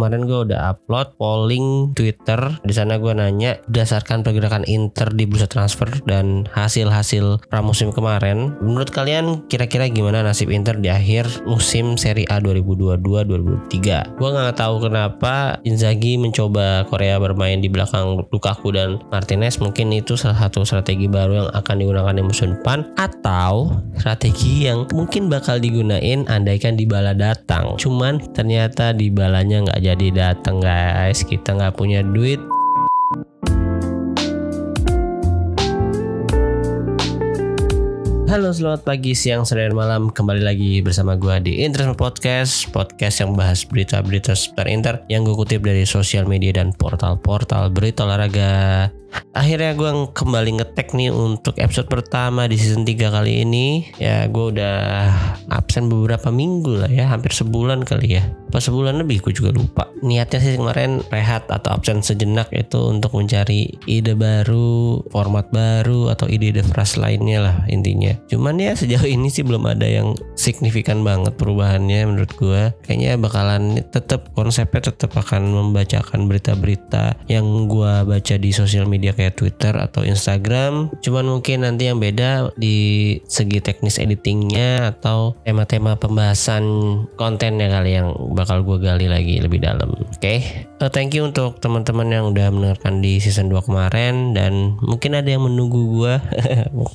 kemarin gue udah upload polling Twitter. Di sana gue nanya berdasarkan pergerakan Inter di bursa transfer dan hasil-hasil pramusim kemarin, menurut kalian kira-kira gimana nasib Inter di akhir musim Serie A 2022-2023? Gue nggak tahu kenapa Inzaghi mencoba Korea bermain di belakang Lukaku dan Martinez. Mungkin itu salah satu strategi baru yang akan digunakan di musim depan atau strategi yang mungkin bakal digunain andaikan di bala datang. Cuman ternyata di balanya nggak jadi datang guys. Kita nggak punya duit. Halo selamat pagi, siang, sore, dan malam Kembali lagi bersama gue di Interisme Podcast Podcast yang bahas berita-berita seputar Inter Yang gue kutip dari sosial media dan portal-portal berita olahraga Akhirnya gue kembali ngetek nih untuk episode pertama di season 3 kali ini. Ya gue udah absen beberapa minggu lah ya Hampir sebulan kali ya. Pas sebulan lebih gue juga lupa. Niatnya sih kemarin rehat atau absen sejenak itu untuk mencari ide baru Format baru atau ide-ide fresh lainnya lah intinya. Cuman ya sejauh ini sih belum ada yang signifikan banget perubahannya menurut gue Kayaknya bakalan tetap konsepnya tetap akan membacakan berita-berita yang gue baca di sosial media kayak Twitter atau Instagram Cuman mungkin nanti yang beda di segi teknis editingnya atau tema-tema pembahasan kontennya kali yang bakal gue gali lagi lebih dalam. Oke, okay? uh, thank you untuk teman-teman yang udah mendengarkan di season 2 kemarin dan mungkin ada yang menunggu gue.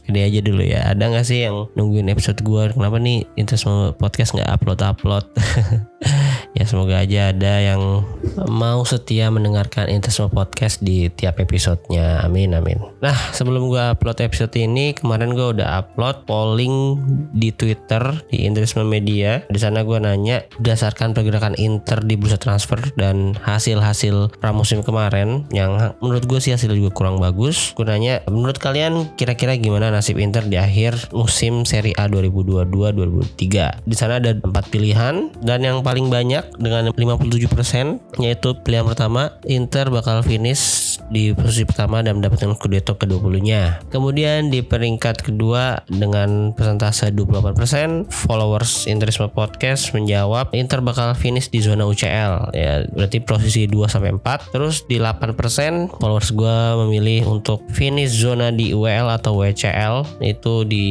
Gede aja dulu ya. Ada nggak sih yang nungguin episode gue? Kenapa nih Intes podcast nggak upload upload? ya semoga aja ada yang mau setia mendengarkan Interisme Podcast di tiap episodenya. Amin amin. Nah sebelum gue upload episode ini kemarin gue udah upload polling di Twitter di Interisme Media. Di sana gue nanya berdasarkan pergerakan Inter di bursa transfer dan hasil-hasil pramusim kemarin yang menurut gue sih hasilnya juga kurang bagus gue nanya menurut kalian kira-kira gimana nasib Inter di akhir musim Serie A 2022-2023 di sana ada empat pilihan dan yang paling banyak dengan 57% yaitu pilihan pertama Inter bakal finish di posisi pertama dan mendapatkan Scudetto ke-20-nya. Kemudian di peringkat kedua dengan persentase 28% followers Interisme Podcast menjawab Inter bakal finish di zona UCL ya berarti posisi 2 sampai 4. Terus di 8% followers gue memilih untuk finish zona di UEL atau WCL itu di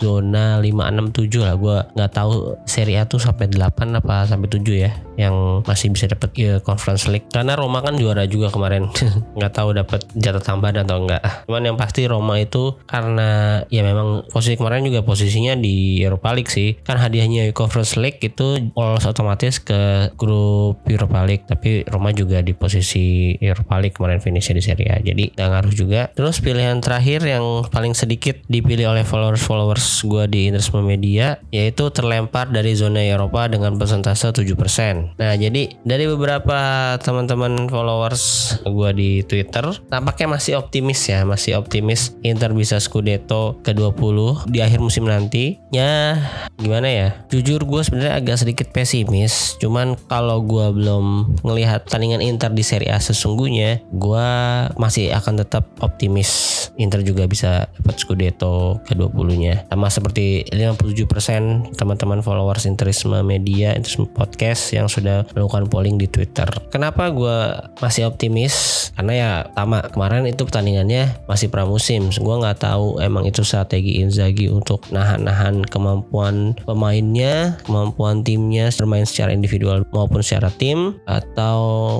zona 567 lah gue nggak tahu seri A tuh sampai 8 apa sampai 7 ya yang masih bisa dapat ya, Conference League. Karena Roma kan juara juga kemarin. Nggak tahu dapat jatah tambahan atau enggak cuman yang pasti Roma itu karena ya memang posisi kemarin juga posisinya di Europa League sih. Kan hadiahnya Conference League itu lolos otomatis ke grup Europa League. Tapi Roma juga di posisi Europa League kemarin finishnya di Serie A. Jadi nggak ngaruh juga. Terus pilihan terakhir yang paling sedikit dipilih oleh followers-followers gue di Interisme Media yaitu terlempar dari zona Eropa dengan persentase 7%. Nah, jadi dari beberapa teman-teman followers gue di Twitter, tampaknya masih optimis ya, masih optimis Inter bisa Scudetto ke-20 di akhir musim nanti. Ya, gimana ya? Jujur gue sebenarnya agak sedikit pesimis, cuman kalau gue belum ngelihat tandingan Inter di Serie A sesungguhnya, gue masih akan tetap optimis Inter juga bisa dapat Scudetto ke-20-nya. Sama seperti 57% teman-teman followers Interisme Media, Interisme Podcast yang sudah melakukan polling di Twitter. Kenapa gue masih optimis? Karena ya sama kemarin itu pertandingannya masih pramusim. Gue nggak tahu emang itu strategi Inzaghi untuk nahan-nahan kemampuan pemainnya, kemampuan timnya bermain secara individual maupun secara tim atau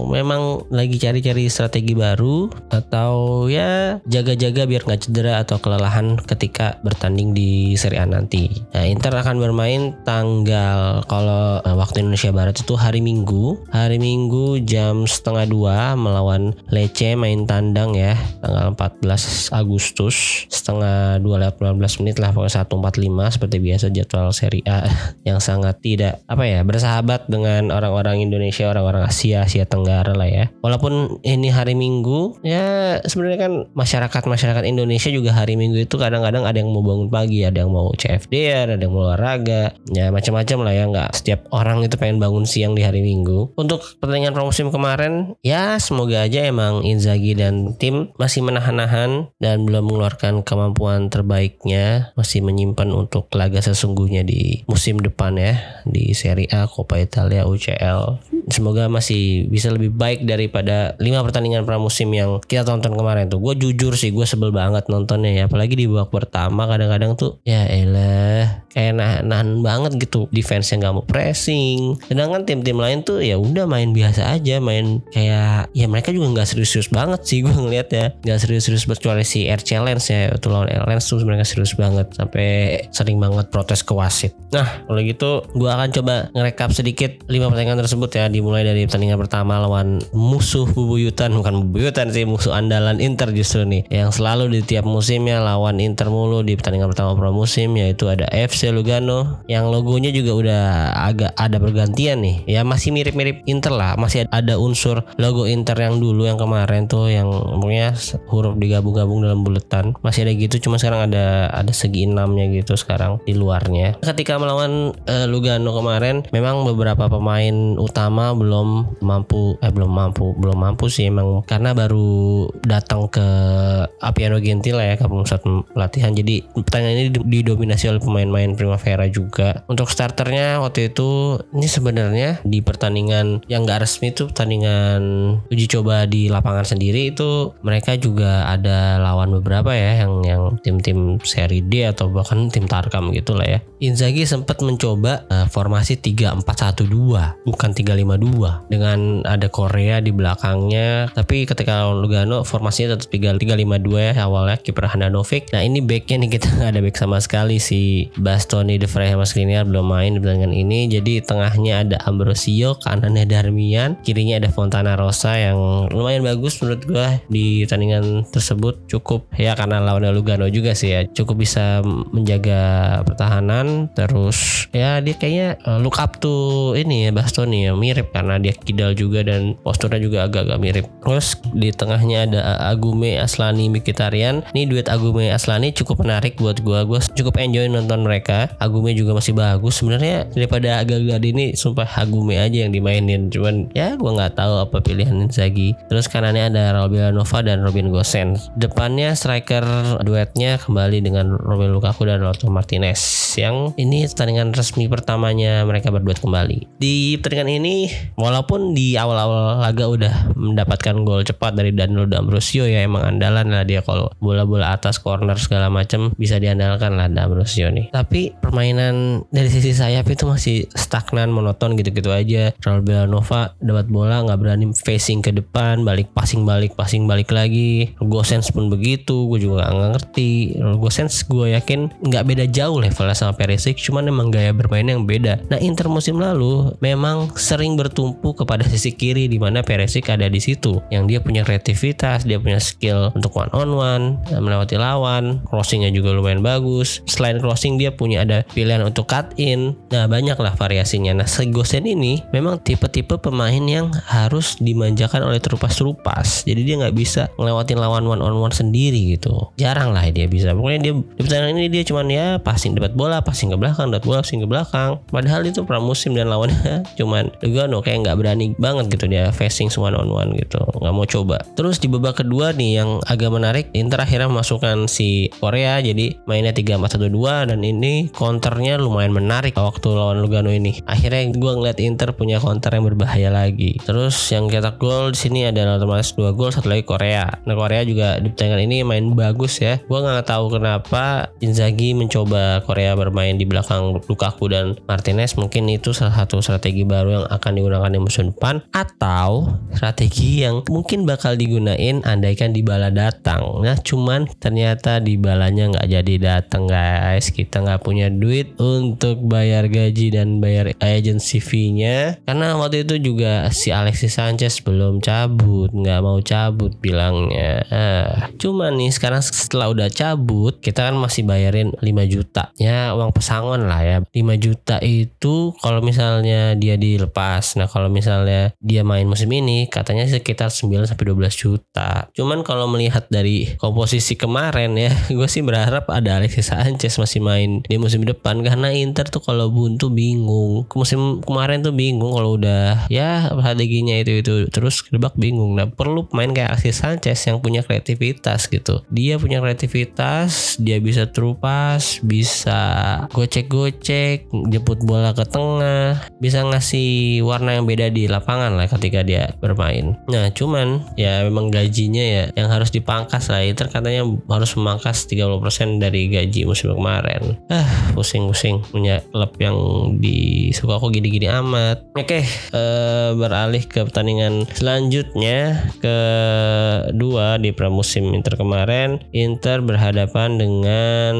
memang lagi cari-cari strategi baru atau ya jaga-jaga biar nggak cedera atau kelelahan ketika bertanding di Serie A nanti. Nah, Inter akan bermain tanggal kalau eh, waktu Indonesia Barat itu hari Minggu, hari Minggu jam setengah dua melawan Lecce main tandang ya tanggal 14 Agustus. Setengah dua lewat 15 menit lah pokoknya 145 seperti biasa jadwal Serie A yang sangat tidak apa ya bersahabat dengan orang-orang Indonesia orang-orang Asia Asia Tenggara lah ya. Walaupun ini hari Minggu ya sebenarnya kan masyarakat masyarakat Indonesia juga hari Minggu itu kadang-kadang ada yang mau bangun pagi ada yang mau CFD ada yang mau olahraga. Ya macam-macam lah ya nggak setiap orang itu pengen bangun siang di hari Minggu. Untuk pertandingan pramusim kemarin, ya semoga aja emang Inzaghi dan tim masih menahan-nahan dan belum mengeluarkan kemampuan terbaiknya, masih menyimpan untuk laga sesungguhnya di musim depan ya di Serie A, Coppa Italia, UCL. Semoga masih bisa lebih baik daripada lima pertandingan pramusim yang kita tonton kemarin tuh. Gue jujur sih, gue sebel banget nontonnya ya. Apalagi di babak pertama kadang-kadang tuh ya elah kayak nahan, nahan banget gitu defense yang gak mau pressing sedangkan tim-tim lain tuh ya udah main biasa aja main kayak ya mereka juga nggak serius-serius banget sih gue ngeliat ya nggak serius-serius kecuali si Air Challenge ya itu lawan Air Challenge tuh mereka serius banget sampai sering banget protes ke wasit. Nah kalau gitu gue akan coba ngerekap sedikit lima pertandingan tersebut ya dimulai dari pertandingan pertama lawan musuh bubuyutan. Bukan bubuyutan sih musuh andalan Inter justru nih. Yang selalu di tiap musimnya lawan Inter mulu di pertandingan pertama pramusim yaitu ada FC Lugano. Yang logonya juga udah agak ada pergantian nih. Ya masih mirip-mirip Inter lah. Masih ada unsur logo Inter yang dulu yang kemarin tuh yang umumnya huruf digabung-gabung dalam buletan. Masih ada gitu cuma sekarang ada ada segi enamnya gitu sekarang di luarnya. Ketika melawan uh, Lugano kemarin memang beberapa pemain utama belum mampu eh belum mampu belum mampu sih emang. Karena baru datang ke Apiano Gentile ya ke pusat latihan. Jadi pertandingan ini didominasi oleh pemain-pemain Primavera juga. Untuk starternya waktu itu ini sebenarnya di pertandingan yang gak resmi itu pertandingan uji coba di lapangan sendiri itu mereka juga ada lawan beberapa ya yang yang tim-tim seri D atau bahkan tim Tarkam gitu lah ya. Inzaghi sempat mencoba uh, formasi 3-4-1-2 bukan 3-5-2 dengan ada Korea di belakangnya tapi ketika Lugano formasinya tetap 3-5-2 ya awalnya kiper Handanovic. Nah ini backnya nih kita nggak ada back sama sekali si Bastoni De Vrij sama Skriniar belum main di pertandingan ini jadi tengahnya ada Ambrosio kanannya Darmian kirinya ada Fontana Rosa yang lumayan bagus menurut gue di pertandingan tersebut. Cukup ya karena lawannya Lugano juga sih ya. Cukup bisa menjaga pertahanan terus ya dia kayaknya uh, look up to ini ya Bastoni ya mirip karena dia kidal juga dan posturnya juga agak-agak mirip. Terus di tengahnya ada Agume Aslani Mikitarian ini duet Agume Aslani cukup menarik buat gue gue cukup enjoy nonton mereka. Agume juga masih bagus. Sebenarnya daripada agak-agak ini sumpah Agume aja yang dimainin. Cuman ya gue nggak tahu apa pilihan Inzaghi. Terus kanannya ada Raul Villanova dan Robin Gosens depannya striker duetnya kembali dengan Romelu Lukaku dan Lautaro Martinez. Yang ini pertandingan resmi pertamanya mereka berduet kembali. Di pertandingan ini walaupun di awal-awal laga udah mendapatkan gol cepat dari Danilo D'Ambrosio ya emang andalan lah dia kalau bola-bola atas corner segala macam bisa diandalkan lah D'Ambrosio nih. Tapi permainan dari sisi sayap itu masih stagnan monoton gitu-gitu aja. Raul Villanova dapat bola nggak berani facing ke depan balik passing balik passing balik lagi. Gosens pun begitu gue juga nggak ngerti. Gosens gue yakin nggak beda jauh levelnya sama Perisic cuman emang gaya bermain yang beda. Nah Inter musim lalu memang sering bertumpu kepada sisi kiri di mana Perisic ada di situ yang dia punya kreativitas dia punya skill untuk one on one melewati lawan crossingnya juga lumayan bagus. Selain crossing dia punya ada pilihan untuk cut in. Nah banyak lah variasinya. Nah Segosen ini memang tipe-tipe pemain yang harus dimanjakan oleh terupas-terupas. Jadi dia nggak bisa ngelewatin lawan one on one sendiri gitu. Jarang lah dia bisa. Pokoknya dia di pertandingan ini dia cuman ya passing dapat bola passing ke belakang dapat bola passing ke belakang. Padahal itu pramusim dan lawannya cuman Lugano kayak nggak berani banget gitu dia facing one on one gitu. Nggak mau coba. Terus di babak kedua nih yang agak menarik Inter akhirnya memasukkan si Korea. Jadi mainnya 3-4-1-2 dan ini counternya lumayan menarik waktu lawan Lugano ini. Akhirnya gue ngeliat Inter punya counter yang berbahaya lagi. Terus yang cetak gol di sini ada otomatis dua gol satu lagi Korea. Nah Korea juga di pertandingan ini main bagus ya. Gue nggak tahu kenapa Inzaghi mencoba Korea bermain di belakang Lukaku dan Martinez. Mungkin itu salah satu strategi baru yang akan digunakan di musim depan. Atau strategi yang mungkin bakal digunain andaikan Dybala datang. Nah cuman ternyata Dybalanya nggak jadi datang guys. Kita nggak punya duit untuk bayar gaji dan bayar agency fee-nya karena waktu itu juga si Alexis Sanchez belum cabut nggak mau cabut bilangnya. Ah, cuman nih sekarang setelah udah cabut kita kan masih bayarin 5 juta. Ya uang pesangon lah ya. 5 juta itu kalau misalnya dia dilepas. Nah kalau misalnya dia main musim ini katanya sekitar 9 sampai 12 juta. Cuman kalau melihat dari komposisi kemarin ya gue sih berharap ada Alexis Sanchez masih main di musim depan. Karena Inter tuh kalau buntu bingung. Musim kemarin tuh bingung kalau udah ya strateginya itu itu terus kedebak bingung. Nah perlu main kayak Alexis Sanchez yang punya kreativitas gitu. Dia punya kreativitas, dia bisa terupas, bisa gocek-gocek, jemput bola ke tengah, bisa ngasih warna yang beda di lapangan lah ketika dia bermain. Nah cuman ya memang gajinya ya yang harus dipangkas lah. Inter katanya harus memangkas 30% dari gaji musim kemarin. Ah pusing-pusing punya klub yang disuka kok gini-gini amat. Oke, eh, beralih ke pertandingan selanjutnya kedua di pramusim Inter kemarin. Inter berhadapan dengan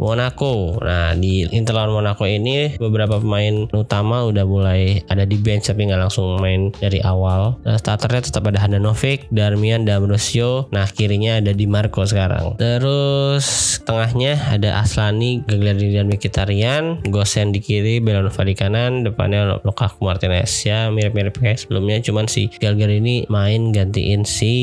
Monaco. Nah di Inter lawan Monaco ini beberapa pemain utama udah mulai ada di bench tapi nggak langsung main dari awal. Nah, starternya tetap ada Handanovic, Darmian, D'Ambrosio. Nah kirinya ada Di Marco sekarang. Terus tengahnya ada Aslani, Gagliardini dan Mkhitaryan, Gosen di kiri, Belanova di kanan, depannya Lukaku Martinez ya mirip-mirip kayak sebelumnya cuman si Gagliardini main gantiin si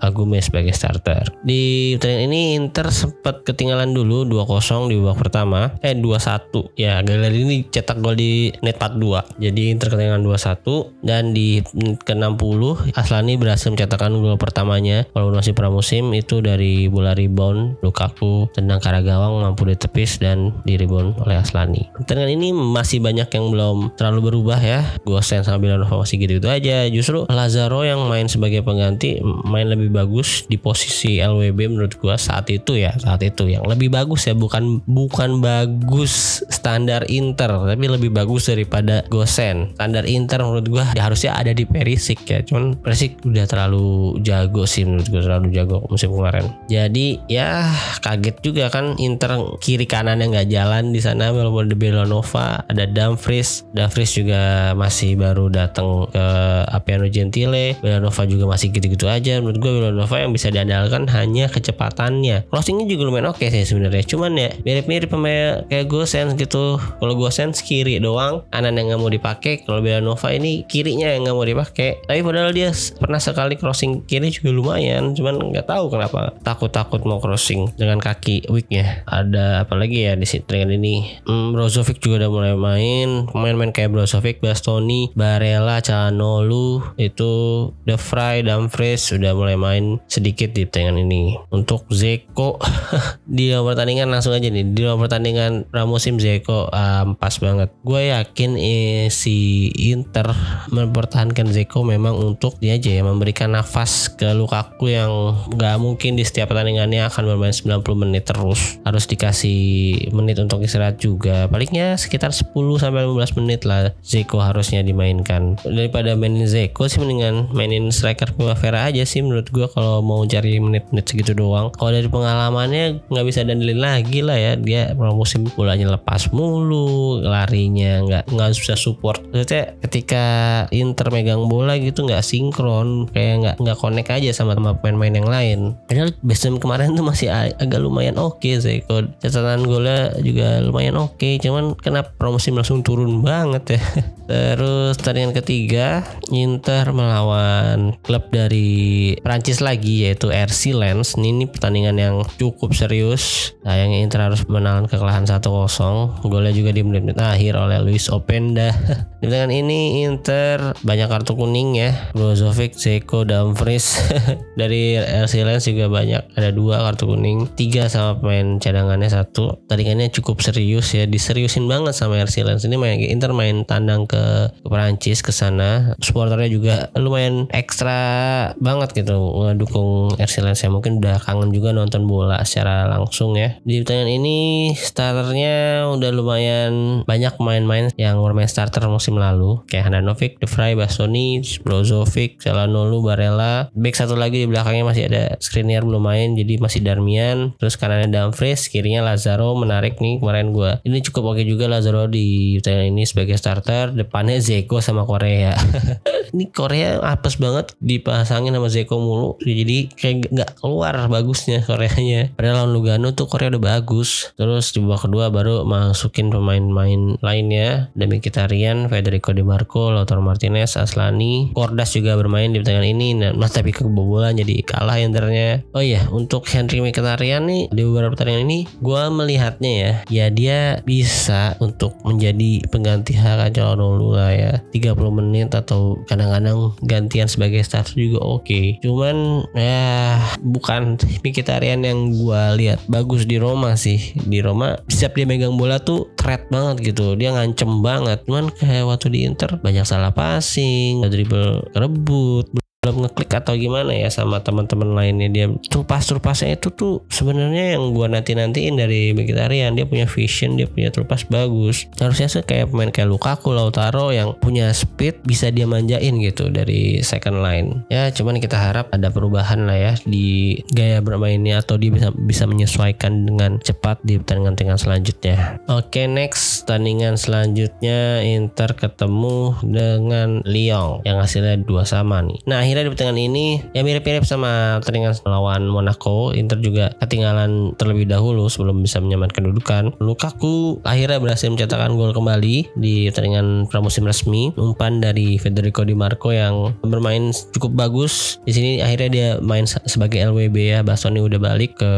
Agume sebagai starter. Di pertandingan ini Inter sempat ketinggalan dulu 2-0 di babak pertama, eh 2-1. Ya Gagliardini cetak gol di net 42. Jadi Inter ketinggalan 2-1 dan di menit ke-60 Aslani berhasil mencetakkan gol pertamanya walaupun masih pramusim itu dari bola rebound Lukaku tendang ke arah gawang mampu ditepis dan di rebound oleh Aslani. Pertandingan ini masih banyak yang belum terlalu berubah ya. Gosen sama Belanova masih gitu-gitu aja. Justru Lazaro yang main sebagai pengganti main lebih bagus di posisi LWB menurut gua saat itu ya, saat itu yang lebih bagus ya bukan bukan bagus standar Inter tapi lebih bagus daripada Gosen. Standar Inter menurut gua ya harusnya ada di Perisic ya. Cuman Perisic udah terlalu jago sih menurut gua terlalu jago musim kemarin. Jadi ya kaget juga kan Inter kiri kanan yang nggak jalan di sana walaupun ada ada Dumfries. Dumfries juga masih baru datang ke Apiano Gentile. Belanova juga masih gitu-gitu aja. Menurut gue Belanova yang bisa diandalkan hanya kecepatannya. Crossingnya juga lumayan oke sih sebenarnya. Cuman ya mirip-mirip kayak Gosens gitu. Kalau Gosens kiri doang, kanan yang nggak mau dipakai. Kalau Belanova ini kirinya yang nggak mau dipakai. Tapi padahal dia pernah sekali crossing kiri juga lumayan. Cuman nggak tahu kenapa takut-takut mau crossing dengan kaki weaknya. Ada apa lagi ya di dengan ini? Hmm, Brozovic juga udah mulai main. Pemain-pemain kayak Brozovic, Bastoni, Barella, Calhanoglu itu The Fry, Dumfries sudah mulai main sedikit di pertandingan ini. Untuk Zeko di nomor pertandingan langsung aja nih di nomor pertandingan pramusim Zeko um, pas banget. Gue yakin eh, si Inter mempertahankan Zeko memang untuk dia aja ya memberikan nafas ke Lukaku yang nggak mungkin di setiap pertandingannya akan bermain 90 menit terus. Harus dikasih menit untuk istirahat juga. Palingnya sekitar 10 sampai 15 menit lah Zeko harusnya dimainkan. Daripada mainin Zeko sih mendingan mainin striker Primavera aja sih menurut gue kalau mau cari menit-menit segitu doang. Kalau dari pengalamannya nggak bisa dandelin lagi lah ya dia musim bolanya lepas mulu, larinya nggak nggak bisa support. Maksudnya ketika Inter megang bola gitu nggak sinkron, kayak nggak nggak connect aja sama sama pemain-pemain yang lain. Padahal Besem kemarin tuh masih agak lumayan oke okay, Zeko. Catatan golnya juga lumayan oke, okay. cuman kenapa promosi langsung turun banget ya. Terus pertandingan ketiga Inter melawan klub dari Prancis lagi yaitu RC Lens. Ini, ini pertandingan yang cukup serius. Sayangnya Inter harus menahan kekalahan 1-0. Golnya juga di menit-menit akhir oleh Luis Openda. di pertandingan ini Inter banyak kartu kuning ya. Brozovic, Zeko, Dumfries dari RC Lens juga banyak. Ada dua kartu kuning, tiga sama pemain cadangannya satu. Pertandingannya cukup serius ya, diseriusin banget sama RC Lens. Ini main Inter main tandang ke ke, ke Perancis ke sana supporternya juga lumayan ekstra banget gitu ngedukung RC Lens ya mungkin udah kangen juga nonton bola secara langsung ya di pertandingan ini starternya udah lumayan banyak main-main yang bermain starter musim lalu. Kayak Handanovic, De Vrij, Bastoni, Brozovic, Calhanoglu, Barella. Back satu lagi di belakangnya masih ada Skriniar belum main jadi masih Darmian. Terus kanannya Dumfries kirinya Lazaro menarik nih kemarin gue ini cukup oke juga Lazaro di pertandingan ini sebagai starter. Depannya Zeko sama Korea ini Korea apes banget dipasangin sama Zeko mulu. Jadi kayak nggak keluar bagusnya Koreanya. Padahal lawan Lugano tuh Korea udah bagus. Terus di babak kedua baru masukin pemain-pemain lainnya. Demi Kitarian Federico Di Marco Lautaro Martinez Aslani Kordas juga bermain di pertandingan ini. Nah tapi kebobolan jadi kalah internya oh iya untuk Henry Mkhitaryan nih di beberapa pertandingan ini gue melihatnya ya ya dia bisa untuk menjadi pengganti Haka Calhanoglu lah ya. 30 menit atau kadang-kadang gantian sebagai starter juga oke. Okay. cuman ya bukan Mkhitaryan yang gue lihat. Bagus di Roma sih. Di Roma setiap dia megang bola tuh threat banget gitu. Dia ngancem banget. Cuman kayak waktu di Inter banyak salah passing dribble kerebut belum ngeklik atau gimana ya sama teman-teman lainnya. Dia trupas trupasnya itu tuh sebenarnya yang gua nanti nantiin dari vegetarian dia punya vision dia punya trupas bagus. Harusnya sih kayak pemain kayak Lukaku Lautaro yang punya speed bisa dia manjain gitu dari second line. Ya cuman kita harap ada perubahan lah ya di gaya bermainnya atau dia bisa bisa menyesuaikan dengan cepat di pertandingan-pertandingan selanjutnya. Oke next pertandingan selanjutnya Inter ketemu dengan Lyon yang hasilnya dua sama nih. Nah akhirnya akhirnya di pertandingan ini ya mirip-mirip sama pertandingan melawan Monaco Inter juga ketinggalan terlebih dahulu sebelum bisa menyamankan kedudukan. Lukaku akhirnya berhasil mencetakkan gol kembali di pertandingan pramusim resmi umpan dari Federico Di Marco yang bermain cukup bagus. Di sini akhirnya dia main sebagai LWB ya Bastoni udah balik ke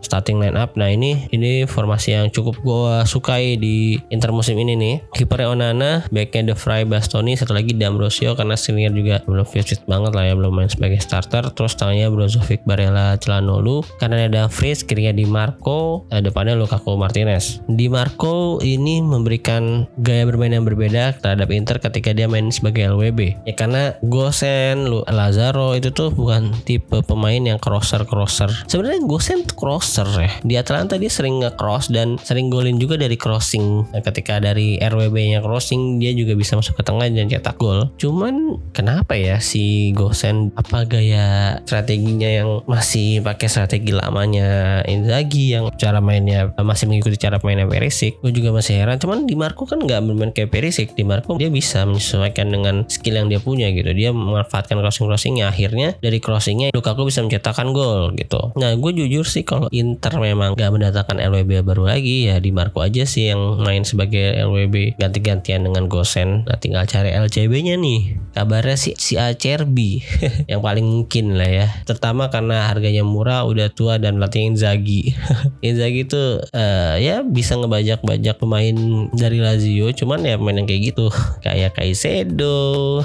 starting line up nah ini ini formasi yang cukup gue sukai di Inter musim ini nih. Kipernya Onana backnya De Vrij Bastoni satu lagi D'Ambrosio karena senior juga belum fit banget banget lah ya belum main sebagai starter. Terus tengahnya Brozovic Barella Celanolu. Karena ada Fritz kirinya Di Marco eh, depannya Lukaku Martinez. Di Marco ini memberikan gaya bermain yang berbeda terhadap Inter ketika dia main sebagai LWB ya karena Gosen Lazaro itu tuh bukan tipe pemain yang crosser crosser sebenarnya Gosen crosser ya. Di Atalanta dia sering nge-cross dan sering golin juga dari crossing. Nah, ketika dari RWB nya crossing dia juga bisa masuk ke tengah dan cetak gol. Cuman kenapa ya si Gosen apa gaya strateginya yang masih pakai strategi lamanya Inzaghi yang cara mainnya masih mengikuti cara mainnya Perisic. Gue juga masih heran cuman di Marco kan nggak bermain kayak Perisic. Di Marco dia bisa menyesuaikan dengan skill yang dia punya gitu. Dia memanfaatkan crossing crossingnya akhirnya dari crossingnya Lukaku bisa mencetakkan gol gitu. Nah gue jujur sih kalau Inter memang nggak mendatangkan LWB baru lagi ya di Marco aja sih yang main sebagai LWB ganti-gantian dengan Gosen nah tinggal cari LCB nya nih. Kabarnya si si Acerbi yang paling mungkin lah ya. Terutama karena harganya murah udah tua dan pelatih Inzaghi. Inzaghi itu uh, ya bisa ngebajak-bajak pemain dari Lazio. Cuman ya pemain yang kayak gitu. Kayak Kaisedo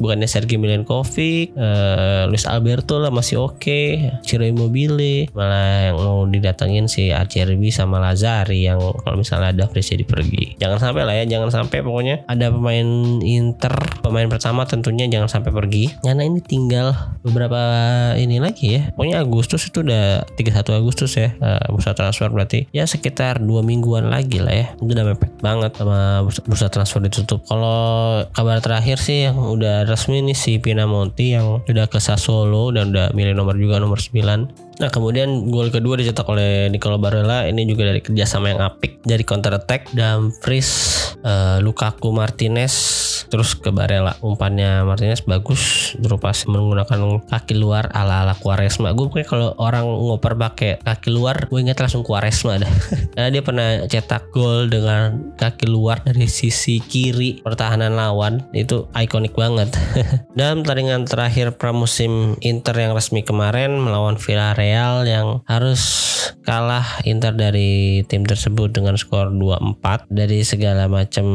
bukannya Sergei Milenkovic uh, Luis Alberto lah masih oke. Okay. Ciro Immobile. Malah yang mau didatengin si Acerbi sama Lazari yang kalau misalnya ada jadi pergi. Jangan sampai lah ya jangan sampai pokoknya ada pemain Inter pemain pertama tentunya jangan sampai pergi. Karena ini tinggal beberapa ini lagi ya. Pokoknya Agustus itu udah 31 Agustus ya uh, bursa transfer. Berarti ya sekitar dua mingguan lagi lah ya. Itu udah mepet banget sama bursa, bursa transfer ditutup. Kalau kabar terakhir sih yang udah resmi nih si Pinamonti yang udah ke Sassuolo dan udah milih nomor juga nomor 9 Nah kemudian gol kedua dicetak oleh Nicolo Barella. Ini juga dari kerjasama yang apik. Dari counter attack dan uh, Lukaku Martinez terus ke Barella. Umpannya Martinez bagus berupa menggunakan kaki luar ala ala Quaresma. Gue kayak kalau orang ngoper pakai kaki luar gue ingat langsung Quaresma dah. Karena dia pernah cetak gol dengan kaki luar dari sisi kiri pertahanan lawan. Itu ikonik banget. Dalam pertandingan terakhir pramusim Inter yang resmi kemarin melawan Villarreal Villarreal yang harus kalah Inter dari tim tersebut dengan skor 2-4 dari segala macam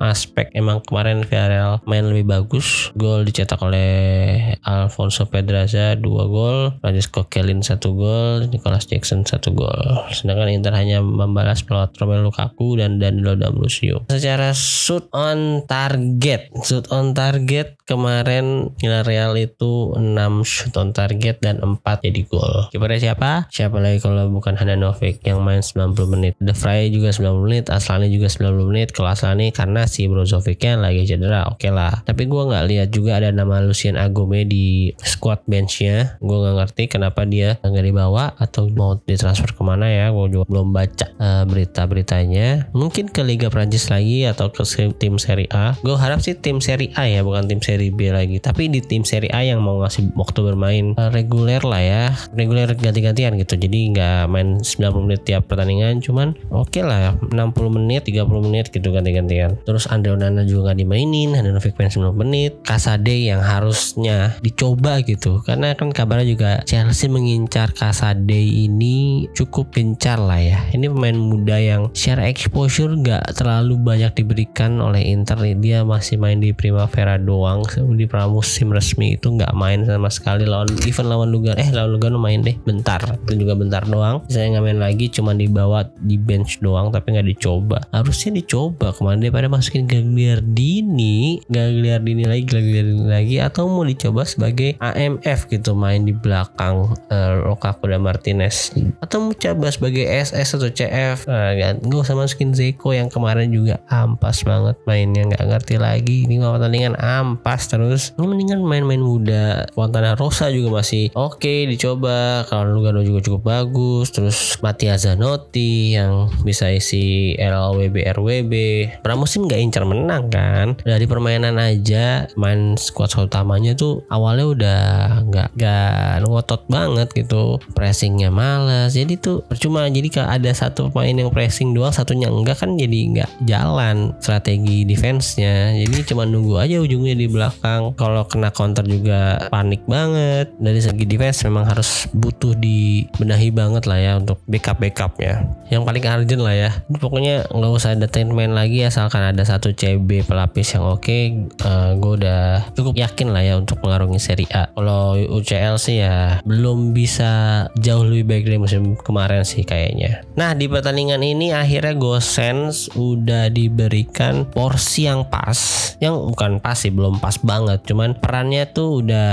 aspek emang kemarin Villarreal main lebih bagus. Gol dicetak oleh Alfonso Pedraza 2 gol. Francisco Kellin 1 gol. Nicolas Jackson 1 gol. Sedangkan Inter hanya membalas pelawat Romelu Lukaku dan Danilo D'Ambrosio secara shoot on target shoot on target kemarin Villarreal itu 6 shoot on target dan 4 jadi gol. Kipernya siapa? Siapa lagi kalau bukan bukan Handanovic yang main 90 menit. De Vrij juga 90 menit, Aslani juga 90 menit. Kalau Aslani karena si Brozovicnya lagi cedera, oke okay lah. Tapi gue nggak lihat juga ada nama Lucien Agome di squad benchnya. Gue nggak ngerti kenapa dia nggak dibawa atau mau ditransfer ke mana ya. Gue juga belum baca uh, berita-beritanya. Mungkin ke Liga Prancis lagi atau ke tim Serie A. Gue harap sih tim Serie A ya, bukan tim Serie B lagi. Tapi di tim Serie A yang mau ngasih waktu bermain uh, reguler lah ya, reguler ganti-gantian gitu. Jadi nggak main 90 menit tiap pertandingan, cuman oke okay lah 60 menit, 30 menit gitu ganti-gantian. Terus Andre Onana juga nggak dimainin, Handanovic main 90 menit. Kasade yang harusnya dicoba gitu, karena kan kabarnya juga Chelsea mengincar Kasade ini cukup gencar lah ya. Ini pemain muda yang share exposure nggak terlalu banyak diberikan oleh Inter. Dia masih main di Primavera doang, di pramusim resmi itu nggak main sama sekali lawan even lawan Lugano. Eh lawan Lugano main deh bentar, itu juga bentar doang. Saya nggak main lagi, cuma dibawa di bench doang, tapi nggak dicoba. Harusnya dicoba ke mana daripada masukin Gagliardini, Gagliardini lagi, Gagliardini lagi, atau mau dicoba sebagai AMF gitu main di belakang uh, Lukaku dan Martinez, atau mau coba sebagai SS atau CF. Uh, nggak usah masukin Zeko yang kemarin juga ampas banget mainnya nggak ngerti lagi. Ini pertandingan ampas terus. Ini mendingan main-main muda. Fontana Rosa juga masih oke okay, dicoba. Kalau Lugano juga cukup bagus. Terus Mattia Zanotti yang bisa isi LWB RWB. Pramusim nggak incar menang kan. Dari permainan aja main squad utamanya tuh awalnya udah nggak nggak ngotot banget gitu. Pressingnya malas. Jadi tuh percuma. Jadi kalau ada satu pemain yang pressing doang, satunya enggak kan jadi nggak jalan strategi defense-nya. Jadi cuma nunggu aja ujungnya di belakang. Kalau kena counter juga panik banget. Dari segi defense memang harus butuh dibenahi banget lah ya untuk backup backupnya. Yang paling urgent lah ya. Pokoknya nggak usah ada main lagi asalkan ada satu CB pelapis yang oke okay, uh, gue udah cukup yakin lah ya untuk mengarungi Serie A. Kalau UCL sih ya belum bisa jauh lebih baik dari musim kemarin sih kayaknya. Nah di pertandingan ini akhirnya Gosens udah diberikan porsi yang pas. Yang bukan pas sih belum pas banget. Cuman perannya tuh udah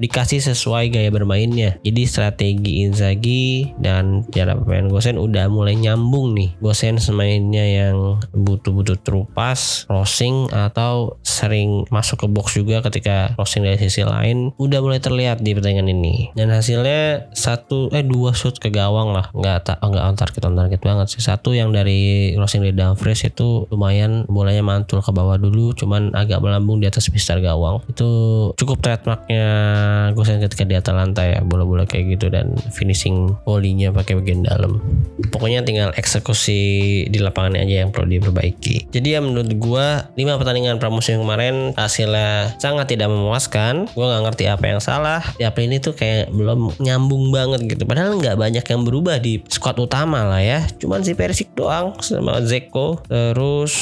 dikasih sesuai gaya bermainnya. Jadi strategi Inzaghi dan cara pemain Gosen udah mulai nyambung nih. Gosen semainnya yang butuh-butuh terupas crossing atau sering masuk ke box juga ketika crossing dari sisi lain udah mulai terlihat di pertandingan ini. Dan hasilnya satu eh dua shoot ke gawang lah. Nggak tak oh, nggak on target on target banget sih. Satu yang dari crossing dari Dumfries itu lumayan bolanya mantul ke bawah dulu cuman agak melambung di atas pistar gawang. Itu cukup trademarknya Gosen ketika di Atalanta ya bola-bola kayak gitu dan finishing volley-nya pakai bagian dalam. Pokoknya tinggal eksekusi di lapangan aja yang perlu diperbaiki. Jadi ya menurut gua 5 pertandingan pramusim kemarin hasilnya sangat tidak memuaskan. Gua nggak ngerti apa yang salah. Di April ini tuh kayak belum nyambung banget gitu. Padahal nggak banyak yang berubah di squad utama lah ya. Cuman si Persik doang sama Zeko terus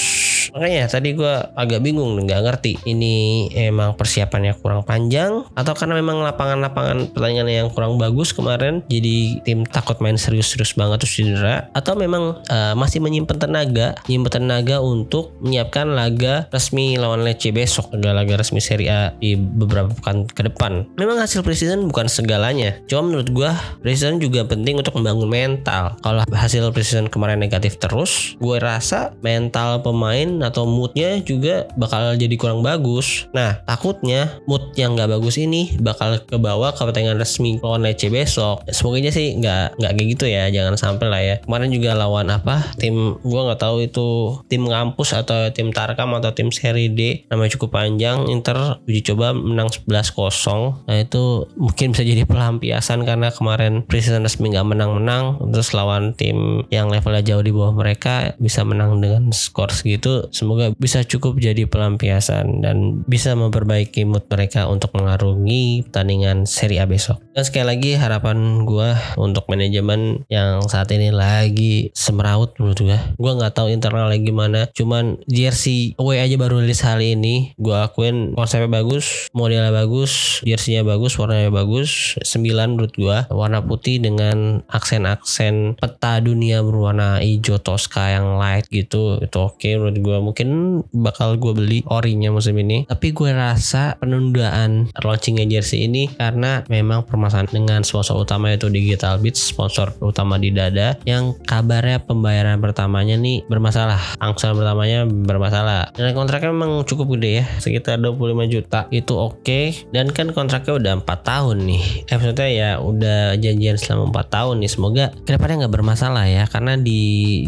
makanya tadi gua agak bingung nggak ngerti ini emang persiapannya kurang panjang atau karena memang lapangan-lapangan pertandingan yang kurang bagus kemarin jadi tim takut main serius-serius banget terus cedera atau memang uh, masih menyimpan tenaga menyimpan tenaga untuk menyiapkan laga resmi lawan Lecce besok ada laga resmi Serie A di beberapa pekan ke depan. Memang hasil preseason bukan segalanya cuma menurut gua preseason juga penting untuk membangun mental. Kalau hasil preseason kemarin negatif terus gue rasa mental pemain atau moodnya juga bakal jadi kurang bagus. Nah takutnya mood yang nggak bagus ini bakal ke bawah ke pertandingan resmi lawan Lecce besok. Semoga sih nggak nggak kayak gitu ya jangan sampai lah ya. Kemarin juga lawan apa? Tim gua nggak tahu itu tim ngampus atau tim Tarkam atau tim seri D. Namanya cukup panjang Inter uji coba menang 11-0 nah itu mungkin bisa jadi pelampiasan karena kemarin preseason resmi nggak menang-menang. Terus lawan tim yang levelnya jauh di bawah mereka bisa menang dengan skor segitu semoga bisa cukup jadi pelampiasan dan bisa memperbaiki mood mereka untuk mengarungi pertandingan Serie A besok. Dan sekali lagi harapan gue untuk manajemen yang saat ini lagi semeraut menurut gue gue nggak tahu internal lagi gimana cuman jersey away aja baru rilis hari ini. Gue akuin konsepnya bagus modelnya bagus jerseynya bagus warnanya bagus 9 menurut gue warna putih dengan aksen-aksen peta dunia berwarna hijau Tosca yang light gitu itu oke okay menurut gue gue mungkin bakal gue beli orinya musim ini. Tapi gue rasa penundaan launchingnya jersey ini karena memang permasalahan dengan sponsor utama yaitu Digital Beats sponsor utama di dada yang kabarnya pembayaran pertamanya nih bermasalah. Angsuran pertamanya bermasalah. Dan kontraknya memang cukup gede ya sekitar 25 juta. Itu oke. Okay. dan kan kontraknya udah empat tahun nih. Eh maksudnya ya udah janjian selama 4 tahun nih. Semoga ke depannya nggak bermasalah ya karena di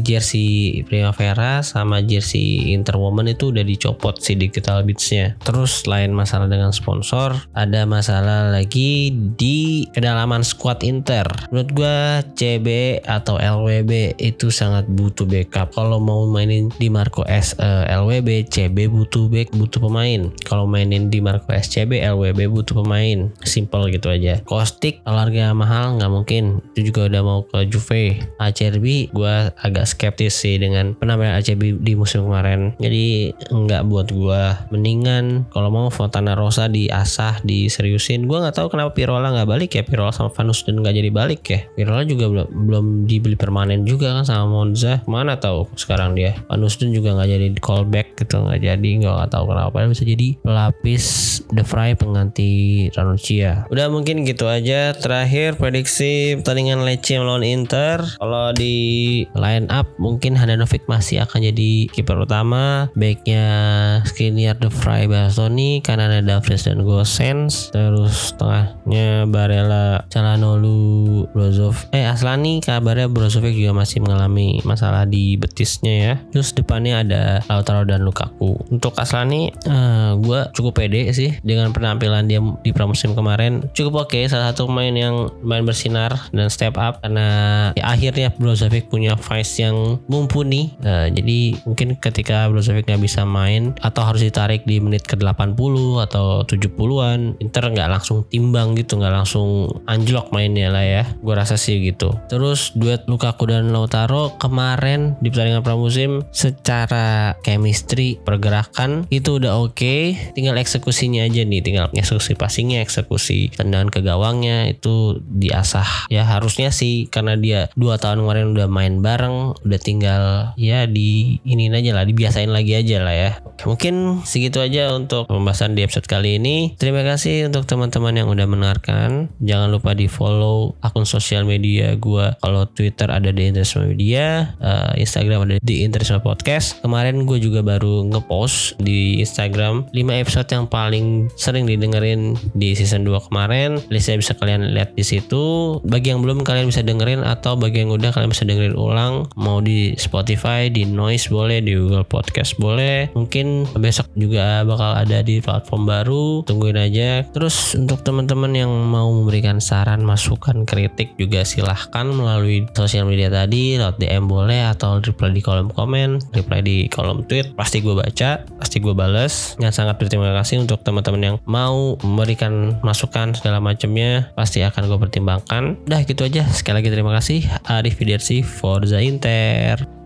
jersey Primavera sama jersey Interwoman itu udah dicopot si digital beatsnya. Terus selain masalah dengan sponsor ada masalah lagi di kedalaman squad Inter. Menurut gue CB atau LWB itu sangat butuh backup. Kalau mau mainin di Marco S uh, eh, LWB CB butuh back butuh pemain. Kalau mainin di Marco S CB LWB butuh pemain. Simple gitu aja. Kostik harga mahal nggak mungkin. Itu juga udah mau ke Juve. ACRB gue agak skeptis sih dengan penampilan ACB di musim kemarin jadi nggak buat gue mendingan kalau mau Fontana Rosa diasah diseriusin. Gue nggak tahu kenapa Pirola nggak balik ya. Pirola sama Vanus dan nggak jadi balik ya. Pirola juga belum belum dibeli permanen juga kan sama Monza. Mana tahu sekarang dia. Vanus dan juga nggak jadi callback gitu nggak jadi. Nggak tahu kenapa. Bisa jadi pelapis The Fry pengganti Ranuccia udah mungkin gitu aja terakhir prediksi pertandingan Lecce melawan Inter. Kalau di line up mungkin Handanovic masih akan jadi kiper utama backnya Skriniar The Fry Bastoni kanan ada Davres dan Gosens terus tengahnya Barella Calhanoglu Brozov eh Aslani kabarnya Brozovic juga masih mengalami masalah di betisnya ya. Terus depannya ada Lautaro dan Lukaku. Untuk Aslani uh, eh, gue cukup pede sih dengan penampilan dia di pramusim kemarin. Cukup oke okay. salah satu pemain yang main bersinar dan step up karena ya, akhirnya Brozovic punya vice yang mumpuni. Uh, jadi mungkin ketika Brozovic nggak bisa main atau harus ditarik di menit ke 80 atau 70-an Inter nggak langsung timbang gitu nggak langsung anjlok mainnya lah ya. Gue rasa sih gitu. Terus duet Lukaku dan Lautaro kemarin di pertandingan pramusim secara chemistry pergerakan itu udah oke. Okay. tinggal eksekusinya aja nih tinggal eksekusi passingnya eksekusi tendangan ke gawangnya itu diasah. Ya harusnya sih karena dia dua tahun kemarin udah main bareng udah tinggal ya di ini aja lah dibiasain lagi aja lah ya. Mungkin segitu aja untuk pembahasan di episode kali ini. Terima kasih untuk teman-teman yang udah mendengarkan. Jangan lupa di follow akun sosial media gue kalau Twitter ada di Interisme Media uh, Instagram ada di Interisme Podcast. Kemarin gue juga baru ngepost di Instagram 5 episode yang paling sering didengerin di season 2 kemarin. Listnya bisa kalian lihat di situ. Bagi yang belum kalian bisa dengerin atau bagi yang udah kalian bisa dengerin ulang. Mau di Spotify di Noise boleh di Google Podcast. Boleh. Mungkin besok juga bakal ada di platform baru. Tungguin aja. Terus untuk teman-teman yang mau memberikan saran masukan kritik juga silahkan melalui sosial media tadi. Lewat DM boleh atau reply di kolom komen reply di kolom tweet. Pasti gue baca pasti gue bales. Yang sangat berterima kasih untuk teman-teman yang mau memberikan masukan segala macamnya pasti akan gue pertimbangkan. Udah gitu aja. Sekali lagi terima kasih. Arif Fidersi Forza Inter